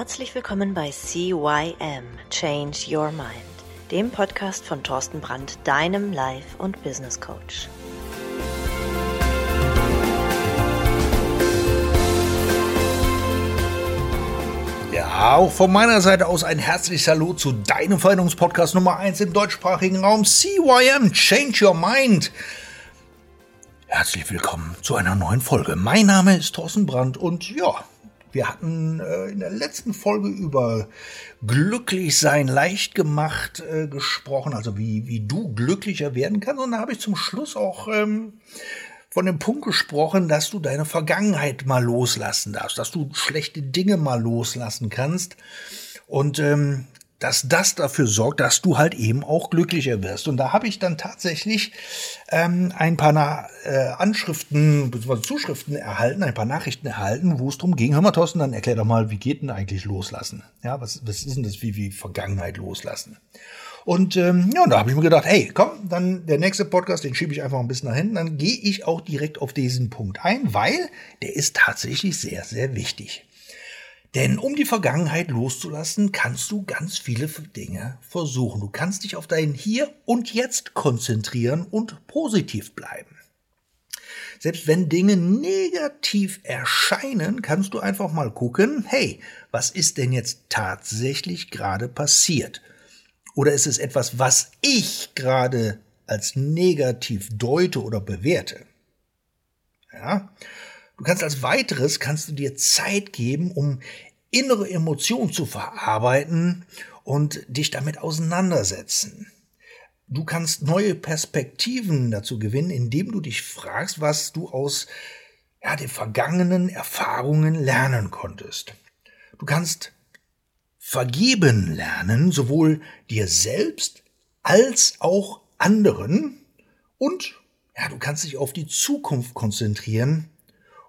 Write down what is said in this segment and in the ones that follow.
Herzlich willkommen bei CYM Change Your Mind, dem Podcast von Thorsten Brandt, deinem Life- und Business Coach. Ja, auch von meiner Seite aus ein herzliches Hallo zu deinem Veränderungspodcast Nummer 1 im deutschsprachigen Raum CYM Change Your Mind. Herzlich willkommen zu einer neuen Folge. Mein Name ist Thorsten Brandt und ja, wir hatten äh, in der letzten Folge über glücklich sein leicht gemacht äh, gesprochen, also wie, wie du glücklicher werden kannst. Und da habe ich zum Schluss auch ähm, von dem Punkt gesprochen, dass du deine Vergangenheit mal loslassen darfst, dass du schlechte Dinge mal loslassen kannst. Und ähm, dass das dafür sorgt, dass du halt eben auch glücklicher wirst. Und da habe ich dann tatsächlich ähm, ein paar Na äh, Anschriften bzw. Zuschriften erhalten, ein paar Nachrichten erhalten, wo es darum ging. Hör mal, Thorsten, dann erklär doch mal, wie geht denn eigentlich loslassen? Ja, was, was ist denn das, wie, wie Vergangenheit loslassen? Und ähm, ja, und da habe ich mir gedacht, hey, komm, dann der nächste Podcast, den schiebe ich einfach ein bisschen nach hinten, dann gehe ich auch direkt auf diesen Punkt ein, weil der ist tatsächlich sehr, sehr wichtig. Denn um die Vergangenheit loszulassen, kannst du ganz viele Dinge versuchen. Du kannst dich auf dein Hier und Jetzt konzentrieren und positiv bleiben. Selbst wenn Dinge negativ erscheinen, kannst du einfach mal gucken, hey, was ist denn jetzt tatsächlich gerade passiert? Oder ist es etwas, was ich gerade als negativ deute oder bewerte? Ja, Du kannst als weiteres, kannst du dir Zeit geben, um innere Emotionen zu verarbeiten und dich damit auseinandersetzen. Du kannst neue Perspektiven dazu gewinnen, indem du dich fragst, was du aus ja, den vergangenen Erfahrungen lernen konntest. Du kannst vergeben lernen, sowohl dir selbst als auch anderen. Und ja, du kannst dich auf die Zukunft konzentrieren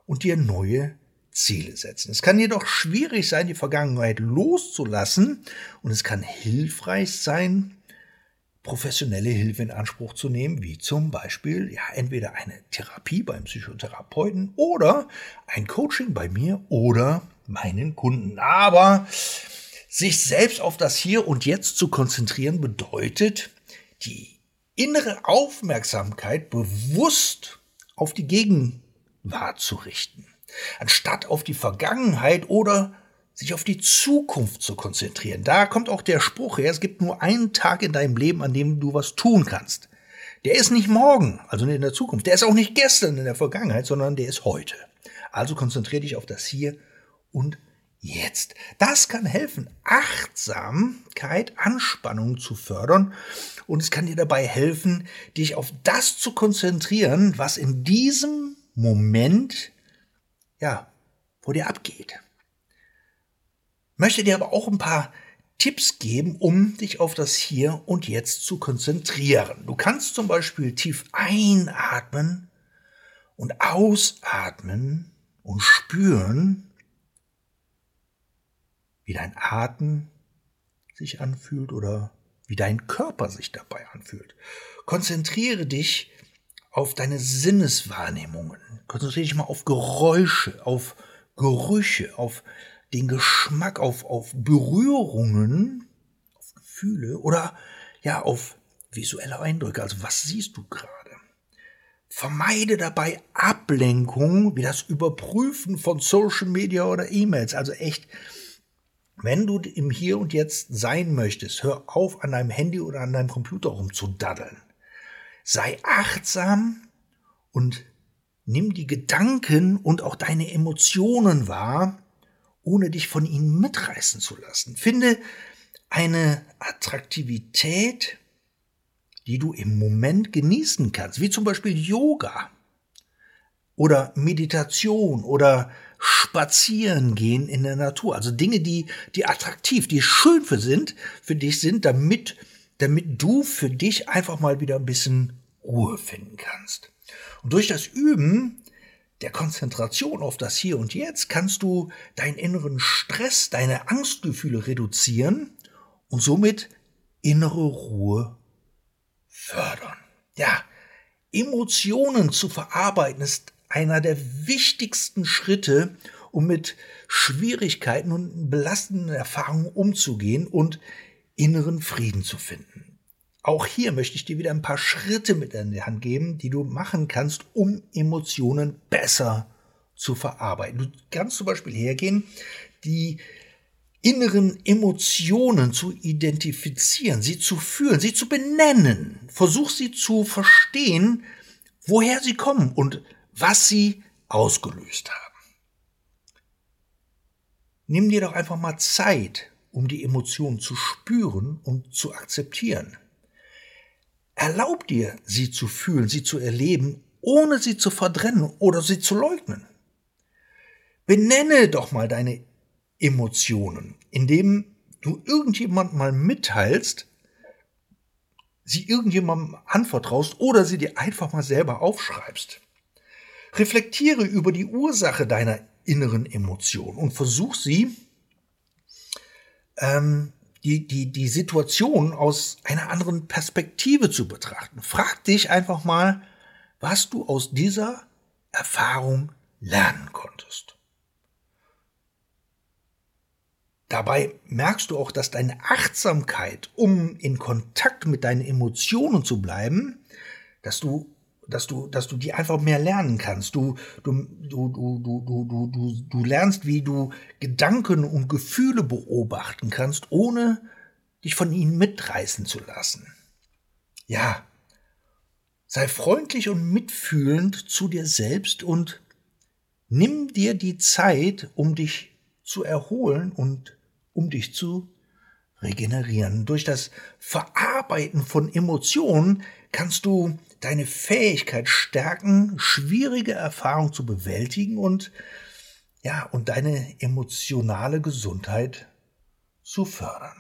und dir neue Ziele setzen. Es kann jedoch schwierig sein, die Vergangenheit loszulassen und es kann hilfreich sein, professionelle Hilfe in Anspruch zu nehmen, wie zum Beispiel ja entweder eine Therapie beim Psychotherapeuten oder ein Coaching bei mir oder meinen Kunden. Aber sich selbst auf das Hier und Jetzt zu konzentrieren bedeutet, die innere Aufmerksamkeit bewusst auf die Gegenwart zu richten, anstatt auf die Vergangenheit oder sich auf die Zukunft zu konzentrieren. Da kommt auch der Spruch her, es gibt nur einen Tag in deinem Leben, an dem du was tun kannst. Der ist nicht morgen, also nicht in der Zukunft. Der ist auch nicht gestern in der Vergangenheit, sondern der ist heute. Also konzentriere dich auf das Hier und Jetzt. Das kann helfen, Achtsamkeit, Anspannung zu fördern und es kann dir dabei helfen, dich auf das zu konzentrieren, was in diesem Moment, ja, vor dir abgeht. Möchte dir aber auch ein paar Tipps geben, um dich auf das Hier und Jetzt zu konzentrieren. Du kannst zum Beispiel tief einatmen und ausatmen und spüren, wie dein Atem sich anfühlt oder wie dein Körper sich dabei anfühlt. Konzentriere dich auf deine Sinneswahrnehmungen. Konzentriere dich mal auf Geräusche, auf Gerüche, auf den Geschmack, auf, auf Berührungen, auf Gefühle oder ja, auf visuelle Eindrücke. Also was siehst du gerade? Vermeide dabei Ablenkung, wie das Überprüfen von Social Media oder E-Mails. Also echt, wenn du im Hier und Jetzt sein möchtest, hör auf, an deinem Handy oder an deinem Computer rumzudaddeln. Sei achtsam und nimm die Gedanken und auch deine Emotionen wahr, ohne dich von ihnen mitreißen zu lassen. Finde eine Attraktivität, die du im Moment genießen kannst, wie zum Beispiel Yoga oder Meditation oder Spazieren gehen in der Natur. Also Dinge, die, die attraktiv, die schön für sind, für dich sind, damit, damit du für dich einfach mal wieder ein bisschen Ruhe finden kannst. Und durch das Üben der Konzentration auf das Hier und Jetzt kannst du deinen inneren Stress, deine Angstgefühle reduzieren und somit innere Ruhe fördern. Ja, Emotionen zu verarbeiten ist einer der wichtigsten Schritte, um mit Schwierigkeiten und belastenden Erfahrungen umzugehen und inneren Frieden zu finden. Auch hier möchte ich dir wieder ein paar Schritte mit in die Hand geben, die du machen kannst, um Emotionen besser zu verarbeiten. Du kannst zum Beispiel hergehen, die inneren Emotionen zu identifizieren, sie zu fühlen, sie zu benennen. Versuch sie zu verstehen, woher sie kommen und was sie ausgelöst haben. Nimm dir doch einfach mal Zeit, um die Emotionen zu spüren und zu akzeptieren. Erlaub dir, sie zu fühlen, sie zu erleben, ohne sie zu verdrennen oder sie zu leugnen. Benenne doch mal deine Emotionen, indem du irgendjemand mal mitteilst, sie irgendjemandem anvertraust oder sie dir einfach mal selber aufschreibst. Reflektiere über die Ursache deiner inneren Emotion und versuch sie, ähm, die, die, die Situation aus einer anderen Perspektive zu betrachten. Frag dich einfach mal, was du aus dieser Erfahrung lernen konntest. Dabei merkst du auch, dass deine Achtsamkeit, um in Kontakt mit deinen Emotionen zu bleiben, dass du, dass du, dass du die einfach mehr lernen kannst. Du, du, du, du, du, du, du, du lernst, wie du Gedanken und Gefühle beobachten kannst, ohne dich von ihnen mitreißen zu lassen. Ja, sei freundlich und mitfühlend zu dir selbst und nimm dir die Zeit, um dich zu erholen und um dich zu regenerieren. Durch das Verarbeiten von Emotionen kannst du deine Fähigkeit stärken, schwierige Erfahrungen zu bewältigen und ja, und deine emotionale Gesundheit zu fördern.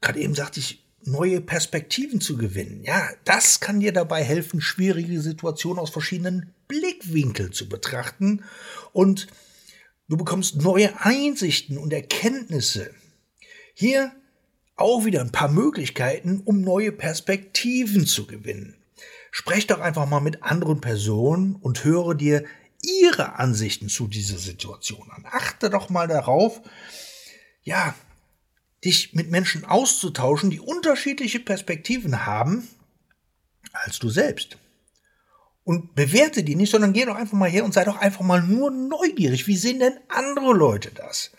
Gerade eben sagte ich, neue Perspektiven zu gewinnen. Ja, das kann dir dabei helfen, schwierige Situationen aus verschiedenen Blickwinkeln zu betrachten und Du bekommst neue Einsichten und Erkenntnisse. Hier auch wieder ein paar Möglichkeiten, um neue Perspektiven zu gewinnen. Sprech doch einfach mal mit anderen Personen und höre dir ihre Ansichten zu dieser Situation an. Achte doch mal darauf, ja, dich mit Menschen auszutauschen, die unterschiedliche Perspektiven haben als du selbst und bewerte die nicht, sondern geh doch einfach mal her und sei doch einfach mal nur neugierig. Wie sehen denn andere Leute das?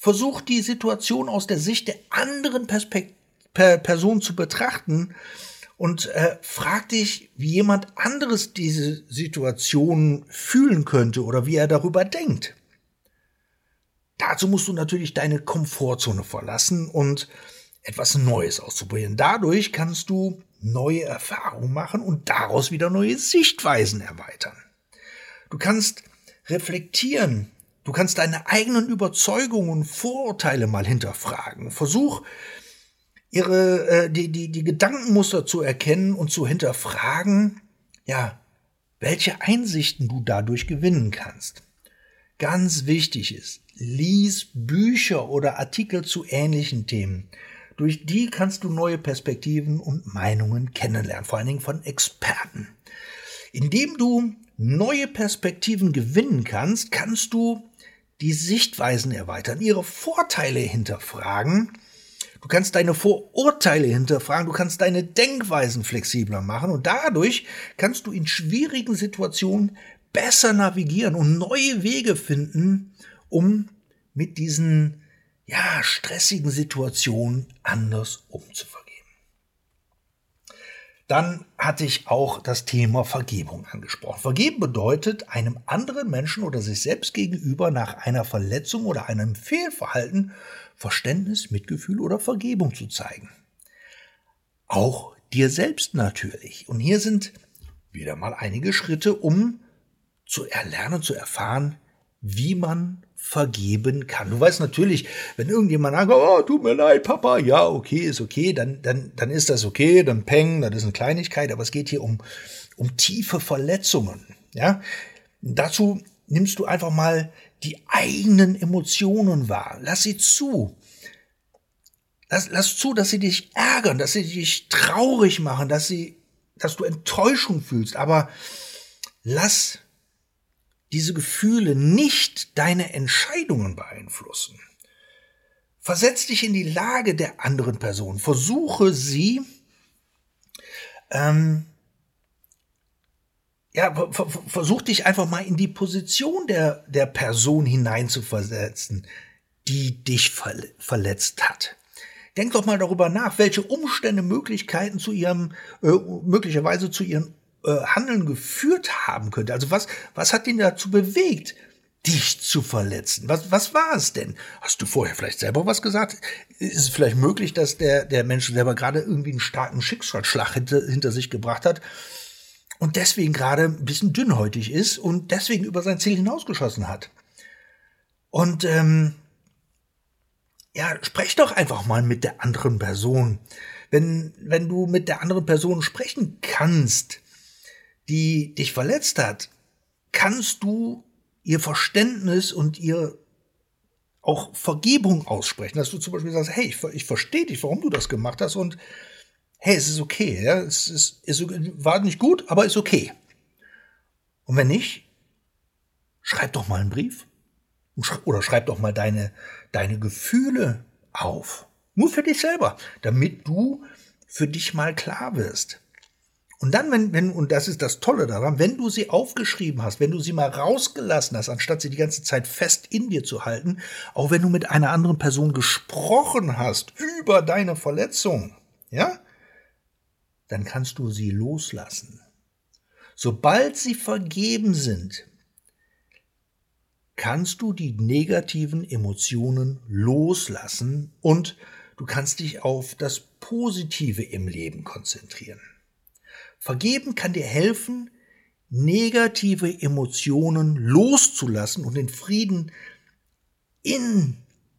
Versuch die Situation aus der Sicht der anderen Perspekt per Person zu betrachten und äh, frag dich, wie jemand anderes diese Situation fühlen könnte oder wie er darüber denkt. Dazu musst du natürlich deine Komfortzone verlassen und etwas Neues auszuprobieren. Dadurch kannst du neue Erfahrungen machen und daraus wieder neue Sichtweisen erweitern. Du kannst reflektieren, du kannst deine eigenen Überzeugungen und Vorurteile mal hinterfragen. Versuch, ihre, äh, die, die, die Gedankenmuster zu erkennen und zu hinterfragen, ja, welche Einsichten du dadurch gewinnen kannst. Ganz wichtig ist, lies Bücher oder Artikel zu ähnlichen Themen. Durch die kannst du neue Perspektiven und Meinungen kennenlernen, vor allen Dingen von Experten. Indem du neue Perspektiven gewinnen kannst, kannst du die Sichtweisen erweitern, ihre Vorteile hinterfragen. Du kannst deine Vorurteile hinterfragen, du kannst deine Denkweisen flexibler machen und dadurch kannst du in schwierigen Situationen besser navigieren und neue Wege finden, um mit diesen ja, stressigen Situationen anders umzugehen. Dann hatte ich auch das Thema Vergebung angesprochen. Vergeben bedeutet, einem anderen Menschen oder sich selbst gegenüber nach einer Verletzung oder einem Fehlverhalten Verständnis, Mitgefühl oder Vergebung zu zeigen. Auch dir selbst natürlich. Und hier sind wieder mal einige Schritte, um zu erlernen, zu erfahren, wie man vergeben kann. Du weißt natürlich, wenn irgendjemand sagt, oh, tut mir leid, Papa, ja, okay, ist okay, dann, dann, dann ist das okay, dann peng, das ist eine Kleinigkeit, aber es geht hier um, um tiefe Verletzungen, ja. Dazu nimmst du einfach mal die eigenen Emotionen wahr. Lass sie zu. Lass, lass zu, dass sie dich ärgern, dass sie dich traurig machen, dass sie, dass du Enttäuschung fühlst, aber lass diese Gefühle nicht deine Entscheidungen beeinflussen. Versetz dich in die Lage der anderen Person. Versuche sie, ähm, ja, versuch dich einfach mal in die Position der, der Person hineinzuversetzen, die dich verletzt hat. Denk doch mal darüber nach, welche Umstände Möglichkeiten zu ihrem, äh, möglicherweise zu ihrem äh, Handeln geführt haben könnte. Also was, was hat ihn dazu bewegt, dich zu verletzen? Was, was war es denn? Hast du vorher vielleicht selber was gesagt? Ist es vielleicht möglich, dass der, der Mensch selber gerade irgendwie einen starken Schicksalsschlag hinter, hinter sich gebracht hat und deswegen gerade ein bisschen dünnhäutig ist und deswegen über sein Ziel hinausgeschossen hat? Und ähm, ja, sprech doch einfach mal mit der anderen Person. Wenn, wenn du mit der anderen Person sprechen kannst, die dich verletzt hat, kannst du ihr Verständnis und ihr auch Vergebung aussprechen, dass du zum Beispiel sagst, hey, ich, ich verstehe dich, warum du das gemacht hast und hey, es ist okay, ja, es ist, es war nicht gut, aber ist okay. Und wenn nicht, schreib doch mal einen Brief oder schreib doch mal deine, deine Gefühle auf. Nur für dich selber, damit du für dich mal klar wirst. Und dann, wenn, wenn, und das ist das Tolle daran, wenn du sie aufgeschrieben hast, wenn du sie mal rausgelassen hast, anstatt sie die ganze Zeit fest in dir zu halten, auch wenn du mit einer anderen Person gesprochen hast über deine Verletzung, ja, dann kannst du sie loslassen. Sobald sie vergeben sind, kannst du die negativen Emotionen loslassen und du kannst dich auf das Positive im Leben konzentrieren. Vergeben kann dir helfen, negative Emotionen loszulassen und den Frieden in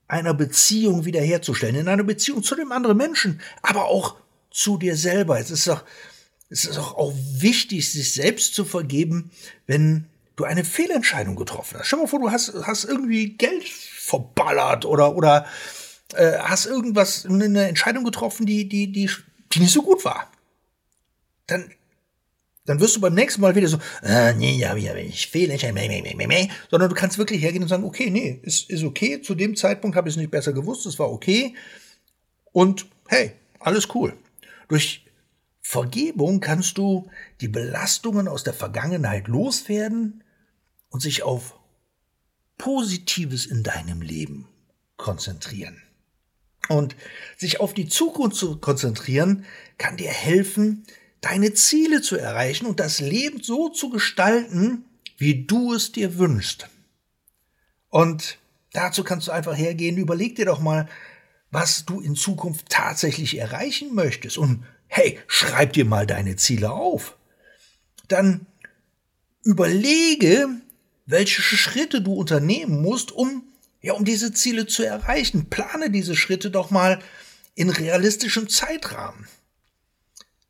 einer Beziehung wiederherzustellen, in einer Beziehung zu dem anderen Menschen, aber auch zu dir selber. Es ist doch, es ist auch, auch wichtig, sich selbst zu vergeben, wenn du eine Fehlentscheidung getroffen hast. Stell dir mal vor, du hast, hast irgendwie Geld verballert oder, oder äh, hast irgendwas, eine Entscheidung getroffen, die, die, die, die nicht so gut war. Dann, dann wirst du beim nächsten Mal wieder so, äh, nee, ja, ja, ich Fehlentscheidung, meh, meh, meh, meh, sondern du kannst wirklich hergehen und sagen, okay, nee, ist, ist okay, zu dem Zeitpunkt habe ich es nicht besser gewusst, es war okay und hey, alles cool. Durch Vergebung kannst du die Belastungen aus der Vergangenheit loswerden und sich auf Positives in deinem Leben konzentrieren. Und sich auf die Zukunft zu konzentrieren, kann dir helfen, deine Ziele zu erreichen und das Leben so zu gestalten, wie du es dir wünschst. Und dazu kannst du einfach hergehen, überleg dir doch mal, was du in Zukunft tatsächlich erreichen möchtest. Und hey, schreib dir mal deine Ziele auf. Dann überlege, welche Schritte du unternehmen musst, um, ja, um diese Ziele zu erreichen. Plane diese Schritte doch mal in realistischem Zeitrahmen.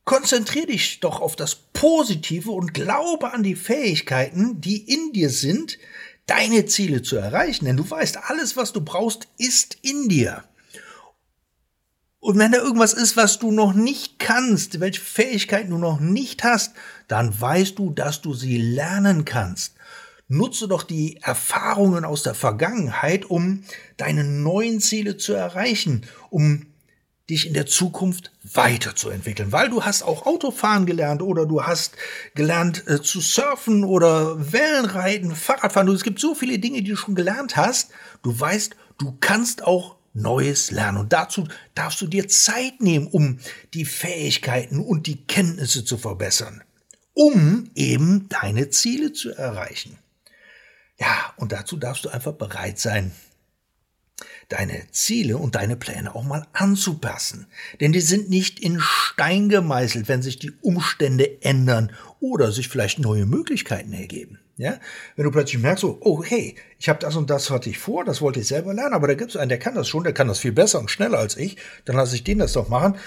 Konzentriere dich doch auf das Positive und glaube an die Fähigkeiten, die in dir sind, deine Ziele zu erreichen. Denn du weißt, alles, was du brauchst, ist in dir. Und wenn da irgendwas ist, was du noch nicht kannst, welche Fähigkeiten du noch nicht hast, dann weißt du, dass du sie lernen kannst. Nutze doch die Erfahrungen aus der Vergangenheit, um deine neuen Ziele zu erreichen, um dich in der Zukunft weiterzuentwickeln, weil du hast auch Autofahren gelernt oder du hast gelernt äh, zu surfen oder Wellenreiten, Fahrradfahren. Es gibt so viele Dinge, die du schon gelernt hast. Du weißt, du kannst auch Neues lernen. Und dazu darfst du dir Zeit nehmen, um die Fähigkeiten und die Kenntnisse zu verbessern, um eben deine Ziele zu erreichen. Ja, und dazu darfst du einfach bereit sein, deine Ziele und deine Pläne auch mal anzupassen. Denn die sind nicht in Stein gemeißelt, wenn sich die Umstände ändern oder sich vielleicht neue Möglichkeiten ergeben. Ja, wenn du plötzlich merkst, so, oh hey, ich habe das und das hatte ich vor, das wollte ich selber lernen, aber da gibt es einen, der kann das schon, der kann das viel besser und schneller als ich, dann lasse ich den das doch machen.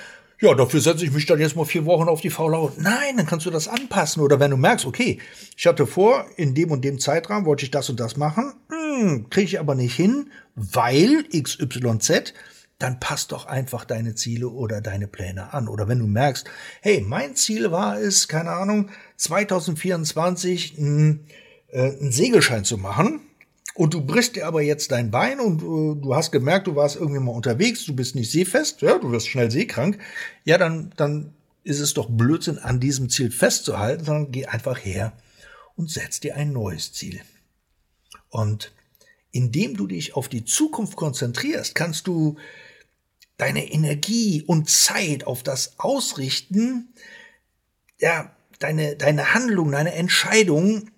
Ja, dafür setze ich mich dann jetzt mal vier Wochen auf die faule Haut. Nein, dann kannst du das anpassen. Oder wenn du merkst, okay, ich hatte vor, in dem und dem Zeitrahmen wollte ich das und das machen, hm, kriege ich aber nicht hin, weil XYZ, dann passt doch einfach deine Ziele oder deine Pläne an. Oder wenn du merkst, hey, mein Ziel war es, keine Ahnung, 2024 mh, äh, einen Segelschein zu machen und du brichst dir aber jetzt dein Bein und äh, du hast gemerkt, du warst irgendwie mal unterwegs, du bist nicht seefest, ja, du wirst schnell seekrank, ja, dann, dann ist es doch Blödsinn, an diesem Ziel festzuhalten, sondern geh einfach her und setz dir ein neues Ziel. Und indem du dich auf die Zukunft konzentrierst, kannst du deine Energie und Zeit auf das ausrichten, ja, deine, deine Handlung, deine Entscheidung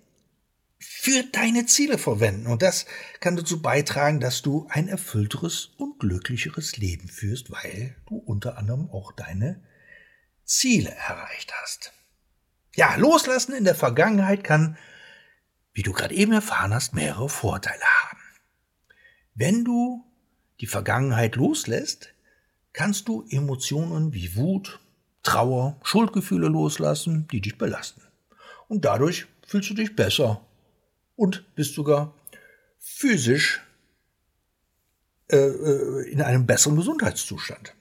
für deine Ziele verwenden. Und das kann dazu beitragen, dass du ein erfüllteres und glücklicheres Leben führst, weil du unter anderem auch deine Ziele erreicht hast. Ja, loslassen in der Vergangenheit kann, wie du gerade eben erfahren hast, mehrere Vorteile haben. Wenn du die Vergangenheit loslässt, kannst du Emotionen wie Wut, Trauer, Schuldgefühle loslassen, die dich belasten. Und dadurch fühlst du dich besser und bist sogar physisch äh, äh, in einem besseren Gesundheitszustand.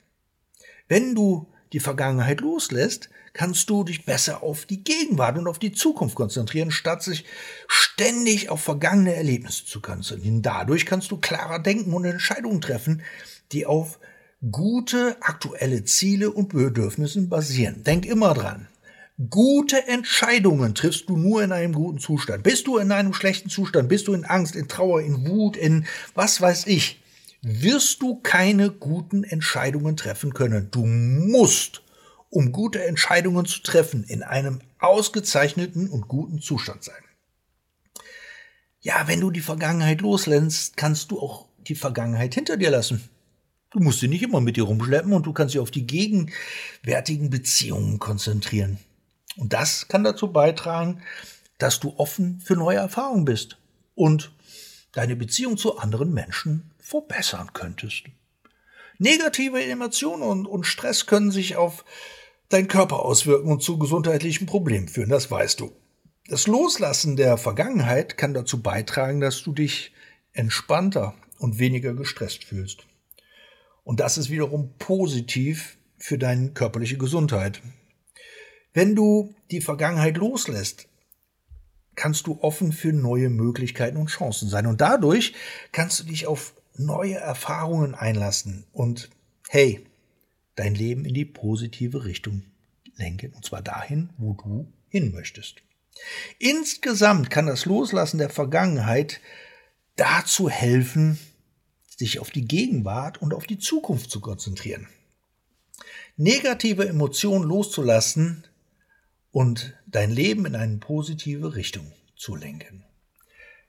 Wenn du die Vergangenheit loslässt, kannst du dich besser auf die Gegenwart und auf die Zukunft konzentrieren, statt sich ständig auf vergangene Erlebnisse zu konzentrieren. Dadurch kannst du klarer denken und Entscheidungen treffen, die auf gute aktuelle Ziele und Bedürfnisse basieren. Denk immer dran. Gute Entscheidungen triffst du nur in einem guten Zustand. Bist du in einem schlechten Zustand, bist du in Angst, in Trauer, in Wut, in was weiß ich, wirst du keine guten Entscheidungen treffen können. Du musst, um gute Entscheidungen zu treffen, in einem ausgezeichneten und guten Zustand sein. Ja, wenn du die Vergangenheit loslässt, kannst du auch die Vergangenheit hinter dir lassen. Du musst sie nicht immer mit dir rumschleppen und du kannst dich auf die gegenwärtigen Beziehungen konzentrieren. Und das kann dazu beitragen, dass du offen für neue Erfahrungen bist und deine Beziehung zu anderen Menschen verbessern könntest. Negative Emotionen und, und Stress können sich auf deinen Körper auswirken und zu gesundheitlichen Problemen führen, das weißt du. Das Loslassen der Vergangenheit kann dazu beitragen, dass du dich entspannter und weniger gestresst fühlst. Und das ist wiederum positiv für deine körperliche Gesundheit. Wenn du die Vergangenheit loslässt, kannst du offen für neue Möglichkeiten und Chancen sein. Und dadurch kannst du dich auf neue Erfahrungen einlassen und hey, dein Leben in die positive Richtung lenken. Und zwar dahin, wo du hin möchtest. Insgesamt kann das Loslassen der Vergangenheit dazu helfen, sich auf die Gegenwart und auf die Zukunft zu konzentrieren. Negative Emotionen loszulassen und dein Leben in eine positive Richtung zu lenken.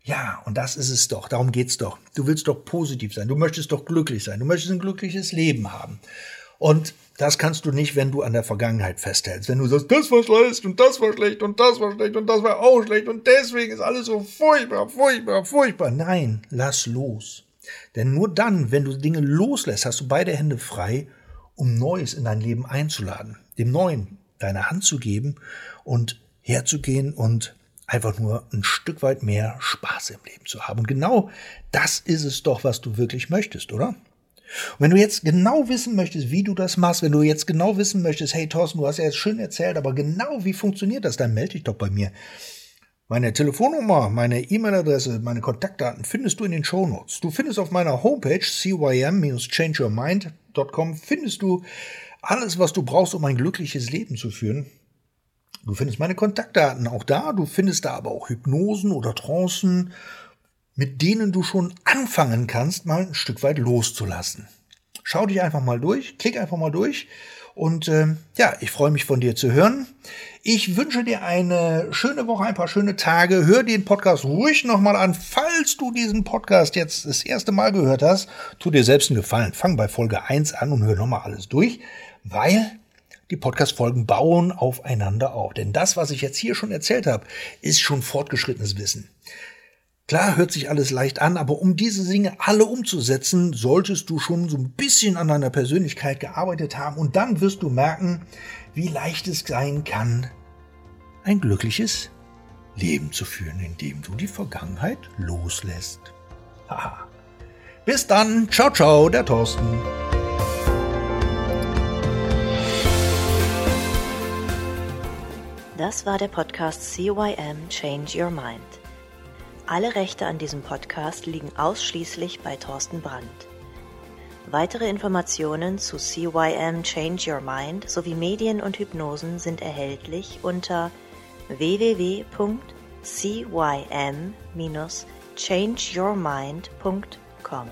Ja, und das ist es doch, darum geht's doch. Du willst doch positiv sein, du möchtest doch glücklich sein, du möchtest ein glückliches Leben haben. Und das kannst du nicht, wenn du an der Vergangenheit festhältst. Wenn du sagst, das war schlecht und das war schlecht und das war schlecht und das war auch schlecht und deswegen ist alles so furchtbar, furchtbar, furchtbar. Nein, lass los. Denn nur dann, wenn du Dinge loslässt, hast du beide Hände frei, um Neues in dein Leben einzuladen, dem Neuen deine Hand zu geben und herzugehen und einfach nur ein Stück weit mehr Spaß im Leben zu haben. Und genau das ist es doch, was du wirklich möchtest, oder? Und wenn du jetzt genau wissen möchtest, wie du das machst, wenn du jetzt genau wissen möchtest, hey Thorsten, du hast ja jetzt schön erzählt, aber genau wie funktioniert das, dann melde dich doch bei mir. Meine Telefonnummer, meine E-Mail-Adresse, meine Kontaktdaten findest du in den Show Notes. Du findest auf meiner Homepage cym-changeyourmind.com findest du alles, was du brauchst, um ein glückliches Leben zu führen. Du findest meine Kontaktdaten auch da. Du findest da aber auch Hypnosen oder Trancen, mit denen du schon anfangen kannst, mal ein Stück weit loszulassen. Schau dich einfach mal durch, klick einfach mal durch und äh, ja, ich freue mich von dir zu hören. Ich wünsche dir eine schöne Woche, ein paar schöne Tage. Hör den Podcast ruhig nochmal an. Falls du diesen Podcast jetzt das erste Mal gehört hast, tu dir selbst einen Gefallen. Fang bei Folge 1 an und hör nochmal alles durch, weil die Podcast-Folgen bauen aufeinander auf. Denn das, was ich jetzt hier schon erzählt habe, ist schon fortgeschrittenes Wissen. Klar hört sich alles leicht an, aber um diese Dinge alle umzusetzen, solltest du schon so ein bisschen an deiner Persönlichkeit gearbeitet haben und dann wirst du merken, wie leicht es sein kann, ein glückliches Leben zu führen, indem du die Vergangenheit loslässt. Haha. Bis dann, ciao, ciao, der Thorsten. Das war der Podcast CYM Change Your Mind Alle Rechte an diesem Podcast liegen ausschließlich bei Thorsten Brandt. Weitere Informationen zu CYM Change Your Mind sowie Medien und Hypnosen sind erhältlich unter www.cym-changeyourmind.com.